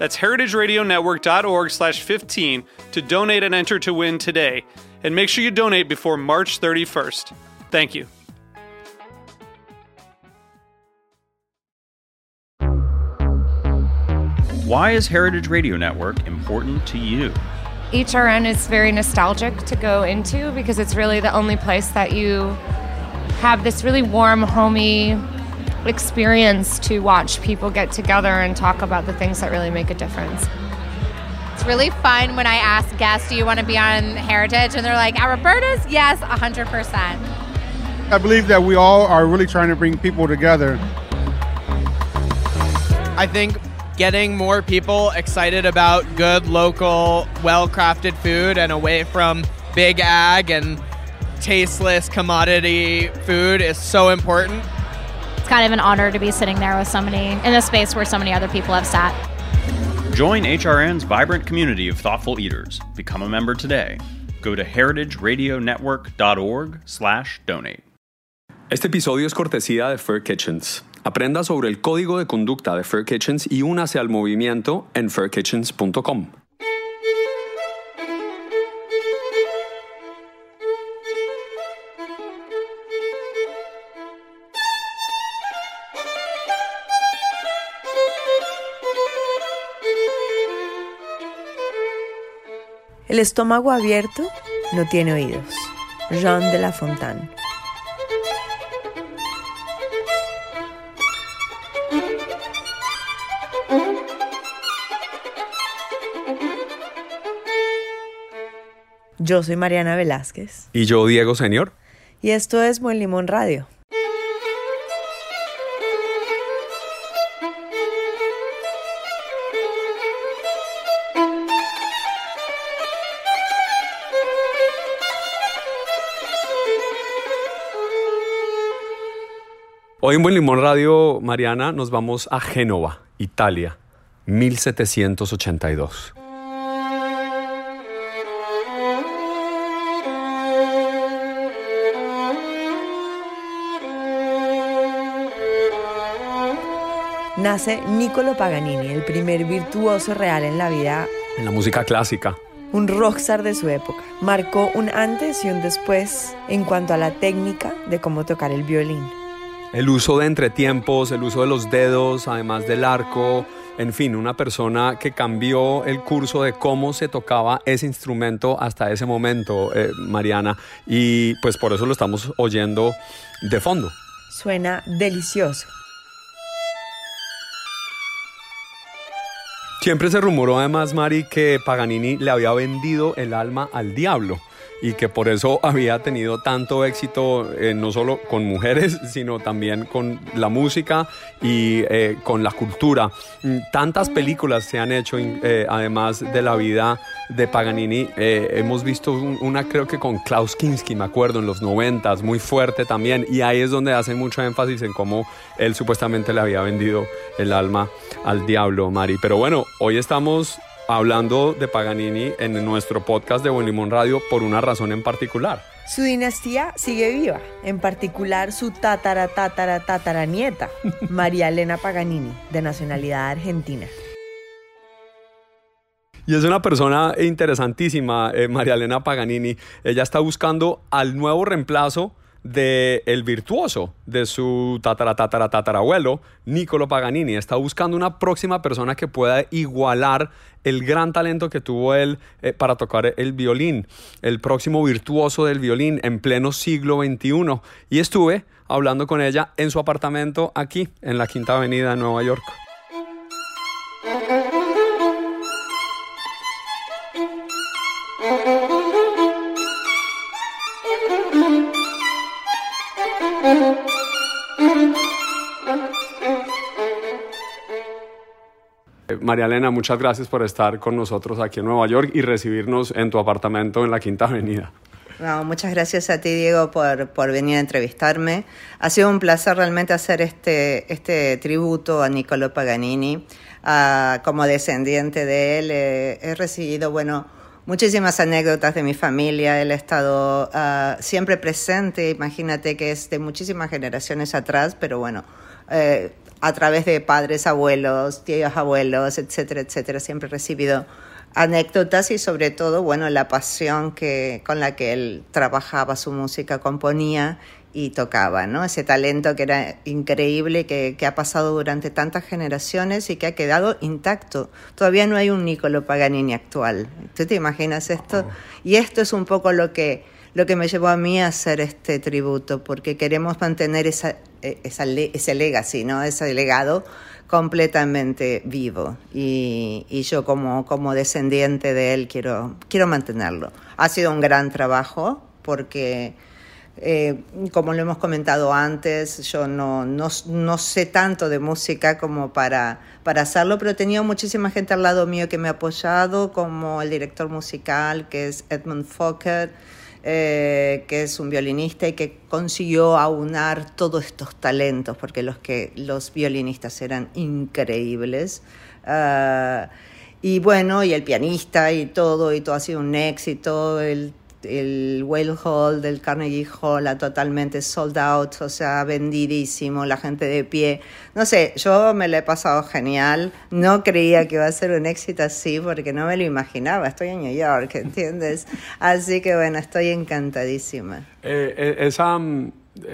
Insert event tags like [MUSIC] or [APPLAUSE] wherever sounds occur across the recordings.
That's heritageradionetwork.org slash 15 to donate and enter to win today. And make sure you donate before March 31st. Thank you. Why is Heritage Radio Network important to you? HRN is very nostalgic to go into because it's really the only place that you have this really warm, homey experience to watch people get together and talk about the things that really make a difference. It's really fun when I ask guests, Do you want to be on Heritage? And they're like, At Roberta's? Yes, 100%. I believe that we all are really trying to bring people together. I think getting more people excited about good, local, well crafted food and away from big ag and tasteless commodity food is so important. It's kind of an honor to be sitting there with so many in a space where so many other people have sat. Join HRN's vibrant community of thoughtful eaters. Become a member today. Go to heritageradionetwork.org/donate. Este episodio es cortesía de Fair Kitchens. Aprenda sobre el código de conducta de Fair Kitchens y únase al movimiento en furkitchens.com. El estómago abierto no tiene oídos. Jean de la Fontaine. Yo soy Mariana Velázquez. Y yo, Diego Señor. Y esto es Buen Limón Radio. Hoy en Buen Limón Radio, Mariana, nos vamos a Génova, Italia, 1782. Nace Niccolo Paganini, el primer virtuoso real en la vida, En la música clásica. un rockstar de su época. Marcó un antes y un después en cuanto a la técnica de cómo tocar el violín. El uso de entretiempos, el uso de los dedos, además del arco, en fin, una persona que cambió el curso de cómo se tocaba ese instrumento hasta ese momento, eh, Mariana, y pues por eso lo estamos oyendo de fondo. Suena delicioso. Siempre se rumoró además, Mari, que Paganini le había vendido el alma al diablo y que por eso había tenido tanto éxito eh, no solo con mujeres, [LAUGHS] sino también con la música y eh, con la cultura. Mm, Tantas películas se han hecho, eh, además de la vida de Paganini. Eh, hemos visto un- una, creo que con Klaus Kinski, me acuerdo, en los noventas, muy fuerte también. Y ahí es donde hacen mucho énfasis en cómo él supuestamente le había vendido el alma al diablo, Mari. Pero bueno, hoy estamos hablando de Paganini en nuestro podcast de Buen Limón Radio por una razón en particular. Su dinastía sigue viva, en particular su tatara tatara tatara nieta, [LAUGHS] María Elena Paganini, de nacionalidad argentina. Y es una persona interesantísima, eh, María Elena Paganini. Ella está buscando al nuevo reemplazo de el virtuoso de su tatara tatara tatarabuelo, Niccolo Paganini. Está buscando una próxima persona que pueda igualar el gran talento que tuvo él eh, para tocar el violín, el próximo virtuoso del violín en pleno siglo XXI. Y estuve hablando con ella en su apartamento aquí, en la Quinta Avenida de Nueva York. María Elena, muchas gracias por estar con nosotros aquí en Nueva York y recibirnos en tu apartamento en la Quinta Avenida. No, muchas gracias a ti, Diego, por, por, venir a entrevistarme. Ha sido un placer realmente hacer este, este tributo a Niccolo Paganini. Como descendiente de él, eh, he recibido, bueno, muchísimas anécdotas de mi familia. Él ha estado uh, siempre presente. Imagínate que es de muchísimas generaciones atrás, pero bueno, eh, a través de padres, abuelos, tíos, abuelos, etcétera, etcétera, siempre he recibido anécdotas y sobre todo, bueno, la pasión que, con la que él trabajaba su música, componía y tocaba, ¿no? Ese talento que era increíble, que, que, ha pasado durante tantas generaciones y que ha quedado intacto. Todavía no hay un Niccolo Paganini actual. ¿Tú te imaginas esto? Y esto es un poco lo que, lo que me llevó a mí a hacer este tributo, porque queremos mantener esa, esa, ese legacy, ¿no? Ese legado completamente vivo y, y, yo como, como descendiente de él quiero, quiero mantenerlo. Ha sido un gran trabajo porque, eh, como lo hemos comentado antes, yo no, no, no, sé tanto de música como para, para hacerlo, pero he tenido muchísima gente al lado mío que me ha apoyado, como el director musical, que es Edmund Fokker, eh, que es un violinista y que consiguió aunar todos estos talentos, porque los, que, los violinistas eran increíbles. Uh, y bueno, y el pianista y todo, y todo ha sido un éxito. El Whale Hall del Carnegie Hall a totalmente sold out, o sea, vendidísimo, la gente de pie. No sé, yo me lo he pasado genial. No creía que iba a ser un éxito así porque no me lo imaginaba. Estoy en New York, ¿entiendes? Así que bueno, estoy encantadísima. Eh, eh, esa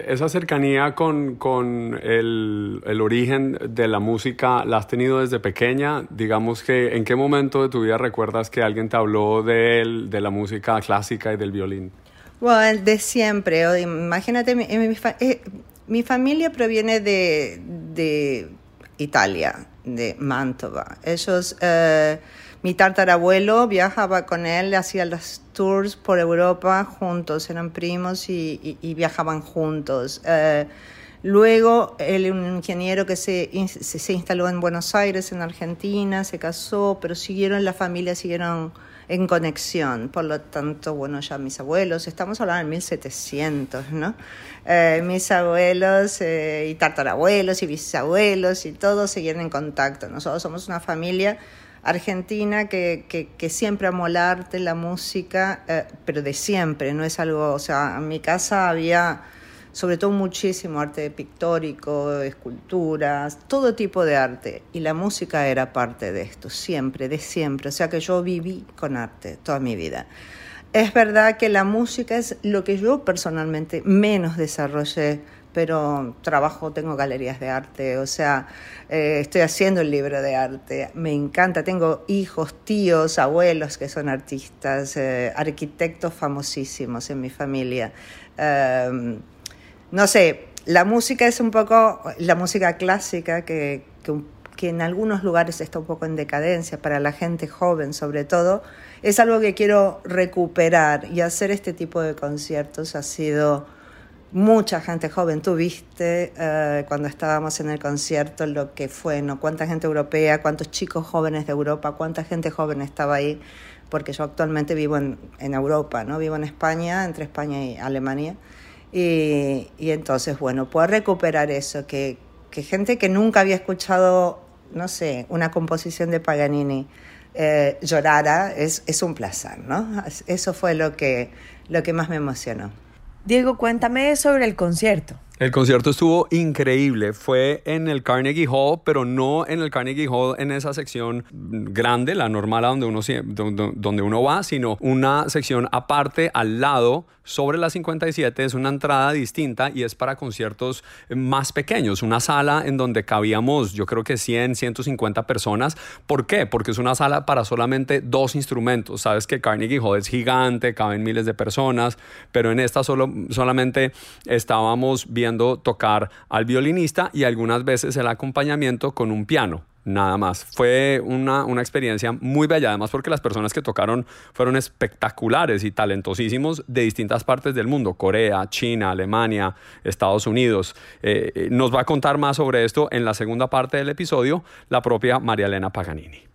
esa cercanía con, con el, el, origen de la música, ¿la has tenido desde pequeña? Digamos que, ¿en qué momento de tu vida recuerdas que alguien te habló de, él, de la música clásica y del violín? Bueno, de siempre. Imagínate, mi, mi, eh, mi familia proviene de, de, Italia, de Mantova. Ellos... Eh, mi tartarabuelo viajaba con él, hacía los tours por Europa juntos, eran primos y, viajaban juntos. Eh, luego, él, un ingeniero que se, se, instaló en Buenos Aires, en Argentina, se casó, pero siguieron, la familia siguieron en conexión. Por lo tanto, bueno, ya mis abuelos, estamos hablando de 1700, ¿no? Eh, mis abuelos eh, y tartarabuelos y bisabuelos y todos seguían en contacto. Nosotros somos una familia argentina que, siempre amó el arte, la música, eh, pero de siempre, no es algo, o sea, en mi casa había sobre todo muchísimo arte pictórico, esculturas, todo tipo de arte, y la música era parte de esto, siempre, de siempre, o sea que yo viví con arte toda mi vida. Es verdad que la música es lo que yo personalmente menos desarrollé pero trabajo, tengo galerías de arte, o sea, eh, estoy haciendo el libro de arte, me encanta, tengo hijos, tíos, abuelos que son artistas, eh, arquitectos famosísimos en mi familia. Eh, no sé, la música es un poco, la música clásica que, que en algunos lugares está un poco en decadencia, para la gente joven sobre todo, es algo que quiero recuperar y hacer este tipo de conciertos ha sido mucha gente joven. Tú viste uh, cuando estábamos en el concierto lo que fue, ¿no? Cuánta gente europea, cuántos chicos jóvenes de Europa, cuánta gente joven estaba ahí, porque yo actualmente vivo en, en Europa, ¿no? Vivo en España, entre España y Alemania. Y, y entonces, bueno, poder recuperar eso, que, que, gente que nunca había escuchado, no sé, una composición de Paganini eh, llorara, es, es un placer, ¿no? Eso fue lo que, lo que más me emocionó. Diego, cuéntame sobre el concierto. El concierto estuvo increíble. Fue en el Carnegie Hall, pero no en el Carnegie Hall en esa sección grande, la normal a donde uno, donde uno va, sino una sección aparte al lado sobre la 57 es una entrada distinta y es para conciertos más pequeños, una sala en donde cabíamos yo creo que 100, 150 personas. ¿Por qué? Porque es una sala para solamente dos instrumentos. Sabes que Carnegie Hall es gigante, caben miles de personas, pero en esta solo, solamente estábamos viendo tocar al violinista y algunas veces el acompañamiento con un piano nada más. Fue una, una, experiencia muy bella, además porque las personas que tocaron fueron espectaculares y talentosísimos de distintas partes del mundo, Corea, China, Alemania, Estados Unidos. Eh, eh, nos va a contar más sobre esto en la segunda parte del episodio la propia María Elena Paganini.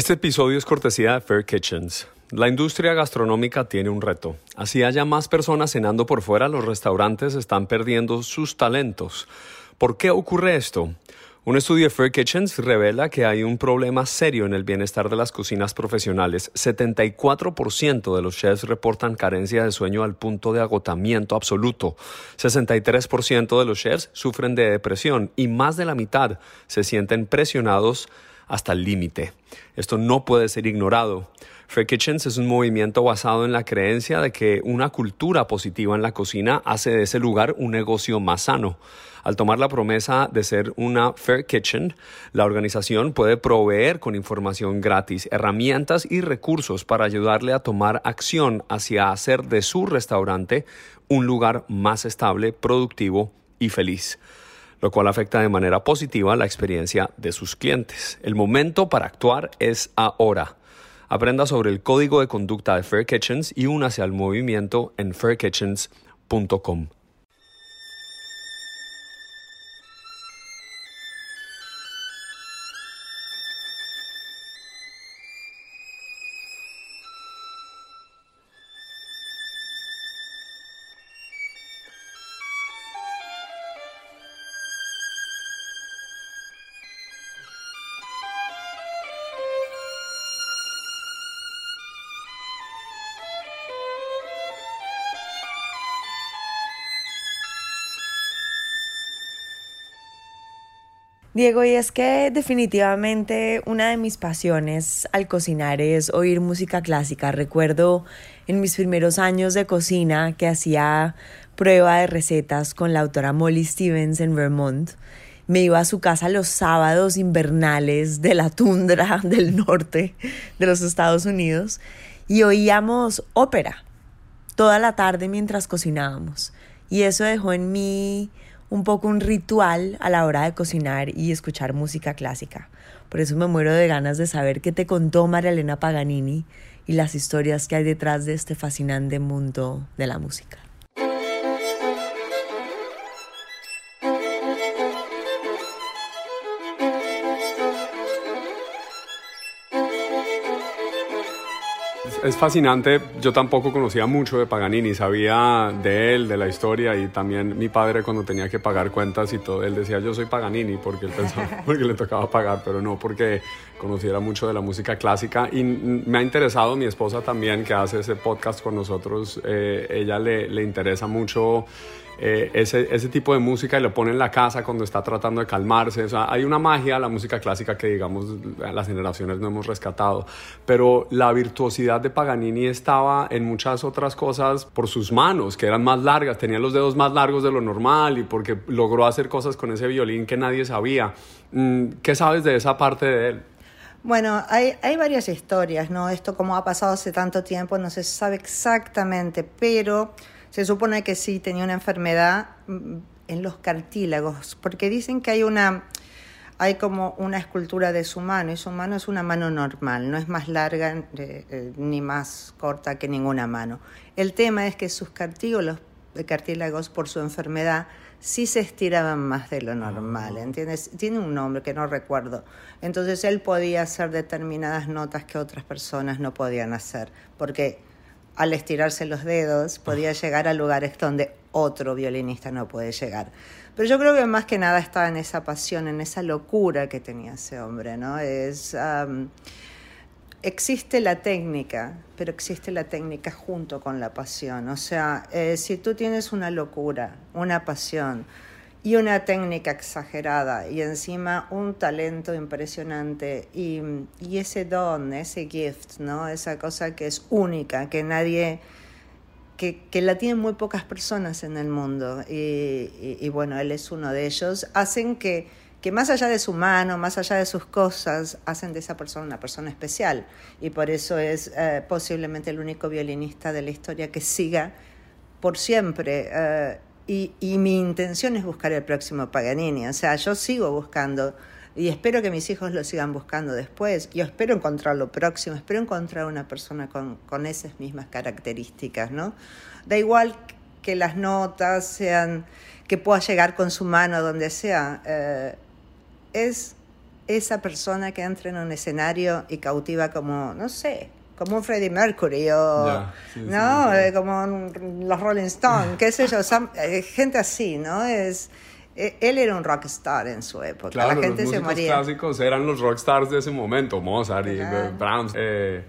Este episodio es cortesía de Fair Kitchens. La industria gastronómica tiene un reto. Así haya más personas cenando por fuera, los restaurantes están perdiendo sus talentos. ¿Por qué ocurre esto? Un estudio de Fair Kitchens revela que hay un problema serio en el bienestar de las cocinas profesionales. 74% de los chefs reportan carencia de sueño al punto de agotamiento absoluto. 63% de los chefs sufren de depresión y más de la mitad se sienten presionados hasta el límite. Esto no puede ser ignorado. Fair Kitchens es un movimiento basado en la creencia de que una cultura positiva en la cocina hace de ese lugar un negocio más sano. Al tomar la promesa de ser una Fair Kitchen, la organización puede proveer con información gratis, herramientas y recursos para ayudarle a tomar acción hacia hacer de su restaurante un lugar más estable, productivo y feliz lo cual afecta de manera positiva la experiencia de sus clientes. El momento para actuar es ahora. Aprenda sobre el código de conducta de Fair Kitchens y únase al movimiento en fairkitchens.com. Diego, y es que definitivamente una de mis pasiones al cocinar es oír música clásica. Recuerdo en mis primeros años de cocina que hacía prueba de recetas con la autora Molly Stevens en Vermont. Me iba a su casa los sábados invernales de la tundra [LAUGHS] del norte de los Estados Unidos y oíamos ópera toda la tarde mientras cocinábamos. Y eso dejó en mí un poco un ritual a la hora de cocinar y escuchar música clásica. Por eso me muero de ganas de saber qué te contó María Elena Paganini y las historias que hay detrás de este fascinante mundo de la música. Es fascinante. Yo tampoco conocía mucho de Paganini, sabía de él, de la historia y también mi padre cuando tenía que pagar cuentas y todo, él decía yo soy Paganini porque él pensaba [LAUGHS] porque le tocaba pagar, pero no porque conociera mucho de la música clásica y me ha interesado mi esposa también que hace ese podcast con nosotros, eh, ella le, le interesa mucho eh, ese, ese, tipo de música y lo pone en la casa cuando está tratando de calmarse. Hay una magia a la música clásica que, digamos, las generaciones no hemos rescatado. Pero la virtuosidad de Paganini estaba en muchas otras cosas por sus manos, que eran más largas, tenía los dedos más largos de lo normal y porque logró hacer cosas con ese violín que nadie sabía. Mm, ¿Qué sabes de esa parte de él? Bueno, hay, hay varias historias, ¿no? Esto como ha pasado hace tanto tiempo no se sabe exactamente, pero se supone que sí tenía una enfermedad mm, en los cartílagos, porque dicen que hay una hay como una escultura de su mano y su mano es una mano normal, no es más larga eh, eh, ni más corta que ninguna mano. El tema es que sus cartílagos, cartílagos por su enfermedad sí se estiraban más de lo normal, ah. ¿entiendes? Tiene un nombre que no recuerdo. Entonces él podía hacer determinadas notas que otras personas no podían hacer, porque al estirarse los dedos podía llegar a lugares donde otro violinista no puede llegar. Pero yo creo que más que nada estaba en esa pasión, en esa locura que tenía ese hombre, ¿no? Es, existe la técnica, pero existe la técnica junto con la pasión. O sea, eh, si tú tienes una locura, una pasión y una técnica exagerada y encima un talento impresionante y, y ese don, ese gift, ¿no? esa cosa que es única, que nadie... Que, que la tienen muy pocas personas en el mundo y, y, y bueno, él es uno de ellos, hacen que que más allá de su mano, más allá de sus cosas, hacen de esa persona una persona especial. Y por eso es eh, posiblemente el único violinista de la historia que siga por siempre. Eh, y, mi intención es buscar el próximo Paganini. O sea, yo sigo buscando y espero que mis hijos lo sigan buscando después. Yo espero encontrar lo próximo, espero encontrar una persona con, esas mismas características, ¿no? Da igual que las notas sean, que pueda llegar con su mano donde sea. Eh, es esa persona que entra en un escenario y cautiva como, no sé, como un Freddie Mercury o, sí, ¿no? sí. Eh, como un- los Rolling Stones, qué sé yo, Sam- eh, gente así, ¿no? Es, eh, él era un rockstar en su época, Claro, la gente los se moría. clásicos eran los rockstars de ese momento, Mozart y Claro. Brahms. eh,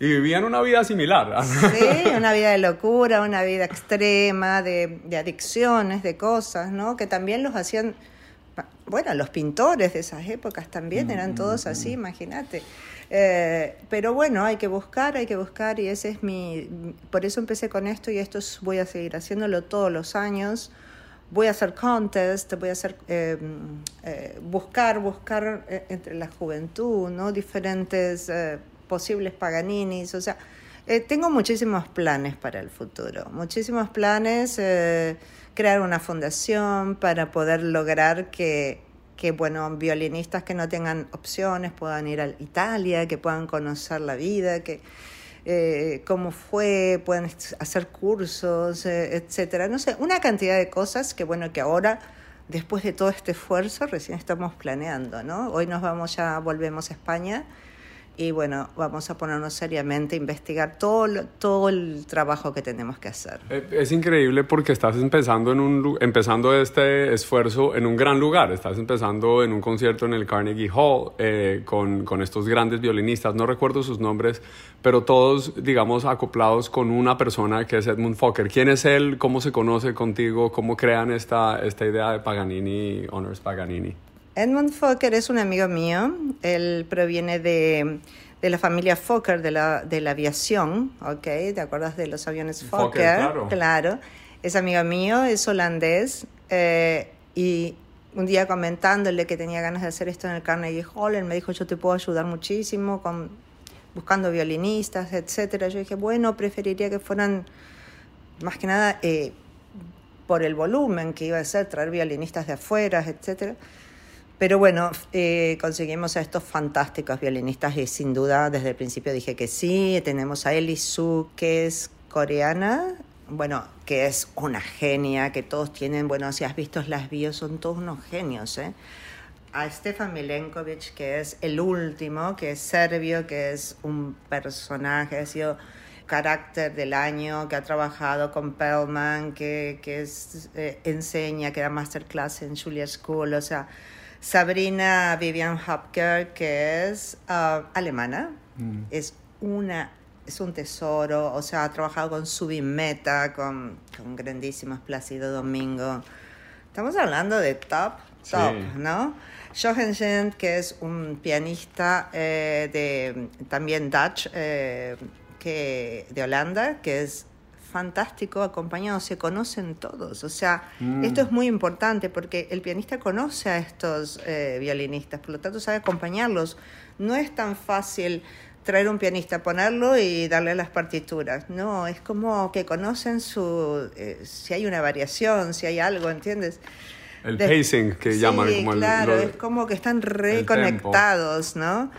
y vivían una vida similar. [LAUGHS] Sí, una vida de locura, una vida extrema, de, de adicciones, de cosas, ¿no? Que también los hacían, bueno, los pintores de esas épocas también eran todos así, imagínate. Eh, pero bueno, hay que buscar, hay que buscar y ese es mi, por eso empecé con esto y esto es- voy a seguir haciéndolo todos los años. Voy a hacer contest, voy a hacer eh, eh, buscar, buscar eh, entre la juventud, ¿no? Diferentes posibles Paganinis, o sea, eh, tengo muchísimos planes para el futuro, muchísimos planes, eh, crear una fundación para poder lograr que, que, bueno, violinistas que no tengan opciones puedan ir a Italia, que puedan conocer la vida, que eh, cómo fue, pueden hacer cursos, eh, etcétera. No sé, una cantidad de cosas que, bueno, que ahora, después de todo este esfuerzo, recién estamos planeando, ¿no? Hoy nos vamos ya, volvemos a España y bueno, vamos a ponernos seriamente a investigar todo, todo el trabajo que tenemos que hacer. Eh, Es increíble porque estás empezando, en un, empezando este esfuerzo en un gran lugar. Estás empezando en un concierto en el Carnegie Hall eh, con, con estos grandes violinistas. No recuerdo sus nombres, pero todos, digamos, acoplados con una persona que es Edmund Fokker. ¿Quién es él? ¿Cómo se conoce contigo? ¿Cómo crean esta, esta idea de Paganini, Honors Paganini? Edmund Fokker es un amigo mío. Él proviene de, de la familia Fokker de la, de la aviación, ¿ok? ¿Te acuerdas de los aviones Fokker, Fokker? claro. Claro. Es amigo mío, es holandés. eh, y un día comentándole que tenía ganas de hacer esto en el Carnegie Hall, él me dijo, yo te puedo ayudar muchísimo con, buscando violinistas, etcétera. Yo dije, bueno, preferiría que fueran más que nada eh, por el volumen que iba a ser, traer violinistas de afuera, etcétera. Pero bueno, eh, conseguimos a estos fantásticos violinistas y sin duda desde el principio dije que sí. Tenemos a Eli Su, que es coreana, bueno, que es una genia, que todos tienen, bueno, si has visto las bios, son todos unos genios, ¿eh? A Stefan Milenkovic, que es el último, que es serbio, que es un personaje, ha sido carácter del año, que ha trabajado con Pellman, que, que eh, enseña, que da masterclass en Julia School, o sea, Sabrina Vivian Hopker, que es ah, alemana, es una es un tesoro, o sea, ha trabajado con Subimeta, con, con grandísimos Plácido Domingo. Estamos hablando de top, top, Sí. ¿no? Johansen, que es un pianista eh, de también Dutch, eh, que, de Holanda, que es fantástico, acompañado, se conocen todos. O sea, Mm. esto es muy importante porque el pianista conoce a estos eh, violinistas, por lo tanto sabe acompañarlos. No es tan fácil traer un pianista, ponerlo y darle las partituras. No, es como que conocen su, eh, si hay una variación, si hay algo, ¿entiendes? El De- pacing que Sí, llaman como el- claro, lo- es como que están reconectados, ¿no?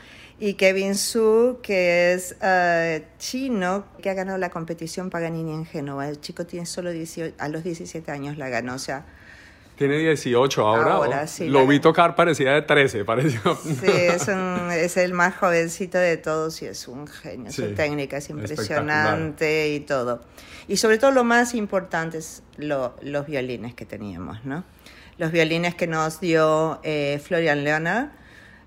Y Kevin Su, que es eh, chino, que ha ganado la competición Paganini en Génova. El chico tiene solo 18, a los 17 años la ganó, o sea, Tiene 18 ahora. Ahora, sí, Lo vi tocar, parecía de 13, pareció. sí, es, un- es el más jovencito de todos y es un genio. Sí, Su técnica es impresionante y todo. Y sobre todo lo más importante es lo- los violines que teníamos, ¿no? Los violines que nos dio eh, Florian Leonard,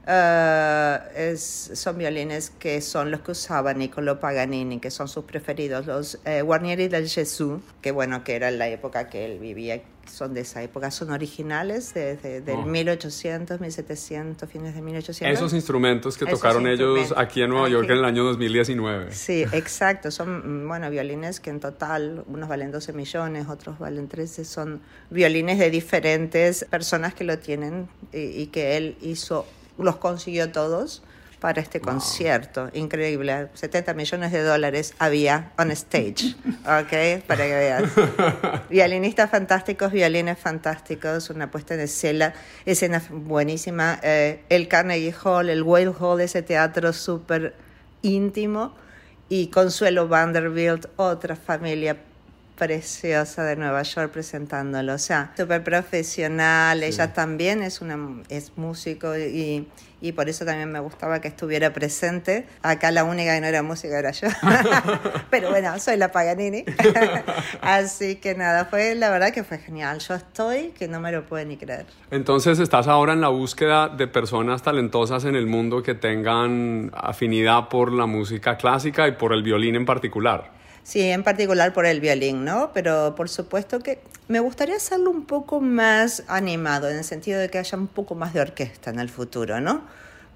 Eh, es, son violines que son los que usaba Niccolo Paganini, que son sus preferidos, los eh, Guarnieri del Gesù, que bueno, que era la época que él vivía, son de esa época, son originales desde del Oh. 1800, 1700, fines de 1800. Esos instrumentos que Esos tocaron ellos instrumentos. aquí en Nueva York Aquí. en el año 2019. Sí, exacto. Son, mm, bueno, violines que en total, unos valen 12 millones, otros valen 13. Son violines de diferentes personas que lo tienen y, y que él hizo, los consiguió todos para este concierto. Increíble. 70 millones de dólares había on stage. [LAUGHS] ¿Ok? Para que veas. Violinistas fantásticos, violines fantásticos, una puesta en escena, escena buenísima. Eh, el Carnegie Hall, el Whale Hall, ese teatro súper íntimo. Y Consuelo Vanderbilt, otra familia preciosa de Nueva York presentándolo. O sea, súper profesional. Ella también es, una, es músico y, y por eso también me gustaba que estuviera presente. Acá la única que no era música era yo. [LAUGHS] Pero bueno, soy la Paganini. [LAUGHS] Así que nada, fue la verdad que fue genial. Yo estoy que no me lo puedo ni creer. Entonces estás ahora en la búsqueda de personas talentosas en el mundo que tengan afinidad por la música clásica y por el violín en particular. Sí, en particular por el violín, ¿no? Pero por supuesto que me gustaría hacerlo un poco más animado, en el sentido de que haya un poco más de orquesta en el futuro, ¿no?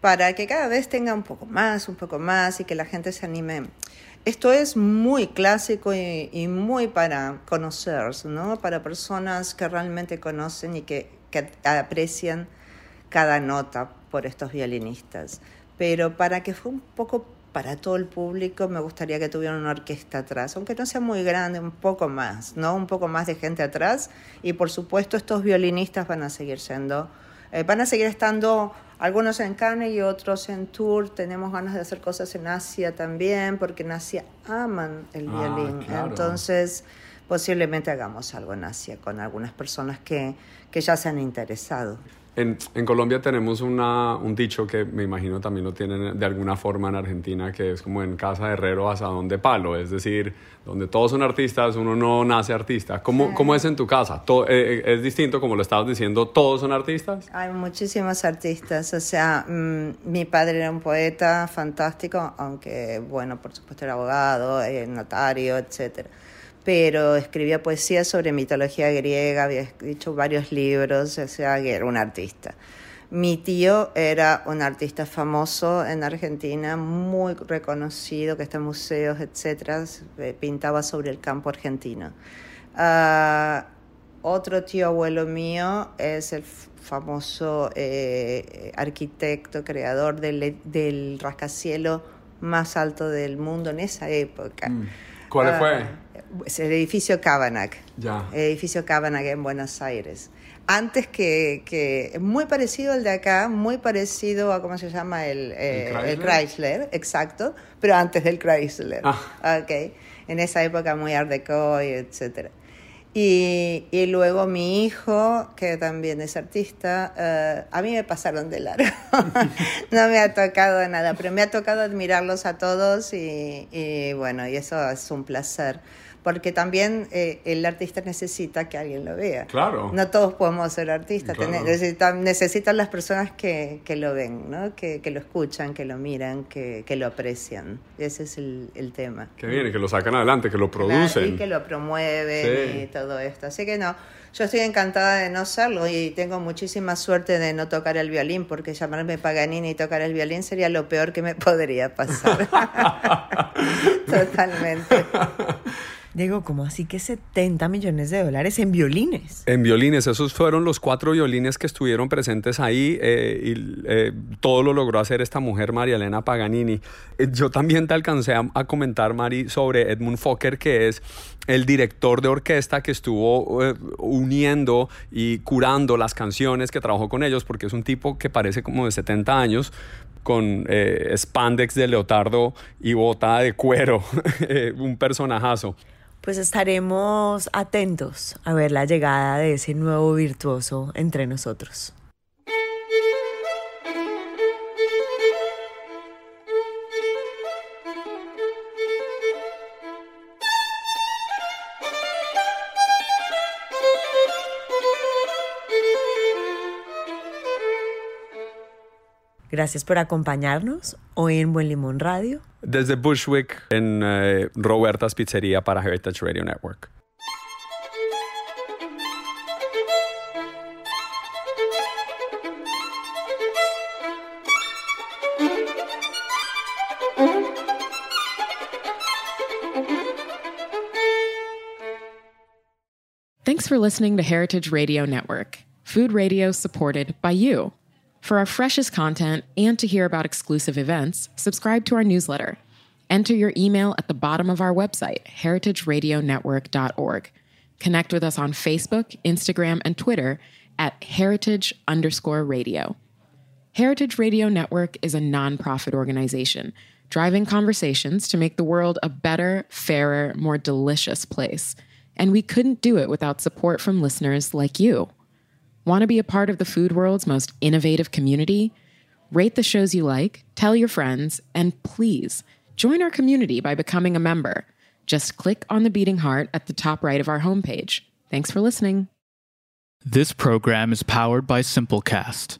Para que cada vez tenga un poco más, un poco más y que la gente se anime. Esto es muy clásico y, y muy para conocerse, ¿no? Para personas que realmente conocen y que, que aprecian cada nota por estos violinistas. Pero para que fue un poco para todo el público me gustaría que tuviera una orquesta atrás, aunque no sea muy grande, un poco más, ¿no? Un poco más de gente atrás y por supuesto estos violinistas van a seguir siendo, eh, van a seguir estando algunos en Cannes y otros en tour. Tenemos ganas de hacer cosas en Asia también, porque en Asia aman el Ah, violín. claro. Entonces, posiblemente hagamos algo en Asia con algunas personas que, que ya se han interesado. En, en Colombia tenemos una, un dicho que me imagino también lo tienen de alguna forma en Argentina, que es como en casa de herrero asadón de palo, es decir, donde todos son artistas, uno no nace artista. ¿Cómo, ¿cómo es en tu casa? To- eh, ¿Es distinto como lo estabas diciendo, todos son artistas? Hay muchísimos artistas, o sea, mm, mi padre era un poeta fantástico, aunque, bueno, por supuesto era abogado, eh, notario, etcétera. Pero escribía poesía sobre mitología griega, había escrito varios libros, o sea, que era un artista. Mi tío era un artista famoso en Argentina, muy reconocido, que está en museos, etcétera, eh, pintaba sobre el campo argentino. Ah, otro tío abuelo mío es el famoso eh, arquitecto, creador del, del rascacielo más alto del mundo en esa época. ¿Cuál Ah, fue? Es el edificio Cabanac. Ya. El edificio Cabanac en Buenos Aires. Antes que, que muy parecido al de acá, muy parecido a cómo se llama el, eh, el Chrysler? Chrysler, exacto, pero antes del Chrysler. Ah. Ok. En esa época muy art deco y etcétera. Y, y luego mi hijo, que también es artista, eh, a mí me pasaron de largo. [LAUGHS] no me ha tocado nada, pero me ha tocado admirarlos a todos y, y bueno, y eso es un placer. Porque también eh, el artista necesita que alguien lo vea. Claro. No todos podemos ser artistas, Claro. necesitan, necesitan las personas que, que lo ven, ¿no? que, que lo escuchan, que lo miran, que, que lo aprecian. Ese es el, el tema. Que viene, que lo sacan adelante, que lo Claro, producen. Y que lo promueven Sí. y todo esto. Así que no, yo estoy encantada de no serlo y tengo muchísima suerte de no tocar el violín, porque llamarme Paganini y tocar el violín sería lo peor que me [LAUGHS] podría pasar. [LAUGHS] Totalmente. Diego, ¿cómo así que 70 millones de dólares en violines? En violines, esos fueron los cuatro violines que estuvieron presentes ahí eh, y eh, todo lo logró hacer esta mujer, María Elena Paganini. Eh, yo también te alcancé a, a comentar, Mari, sobre Edmund Fokker, que es el director de orquesta que estuvo uniendo y curando las canciones que trabajó con ellos, porque es un tipo que parece como de 70 años, con spandex de leotardo y bota de cuero, [LAUGHS] un personajazo. Pues estaremos atentos a ver la llegada de ese nuevo virtuoso entre nosotros. Gracias por acompañarnos hoy en Buen Limón Radio. Desde Bushwick en eh, Roberta's Pizzería para Heritage Radio Network. Thanks for listening to Heritage Radio Network, food radio supported by you. For our freshest content and to hear about exclusive events, subscribe to our newsletter. Enter your email at the bottom of our website, heritageradionetwork.org. Connect with us on Facebook, Instagram, and Twitter at heritage underscore radio. Heritage Radio Network is a nonprofit organization driving conversations to make the world a better, fairer, more delicious place. And we couldn't do it without support from listeners like you. Want to be a part of the food world's most innovative community? Rate the shows you like, tell your friends, and please join our community by becoming a member. Just click on the beating heart at the top right of our homepage. Thanks for listening. This program is powered by Simplecast.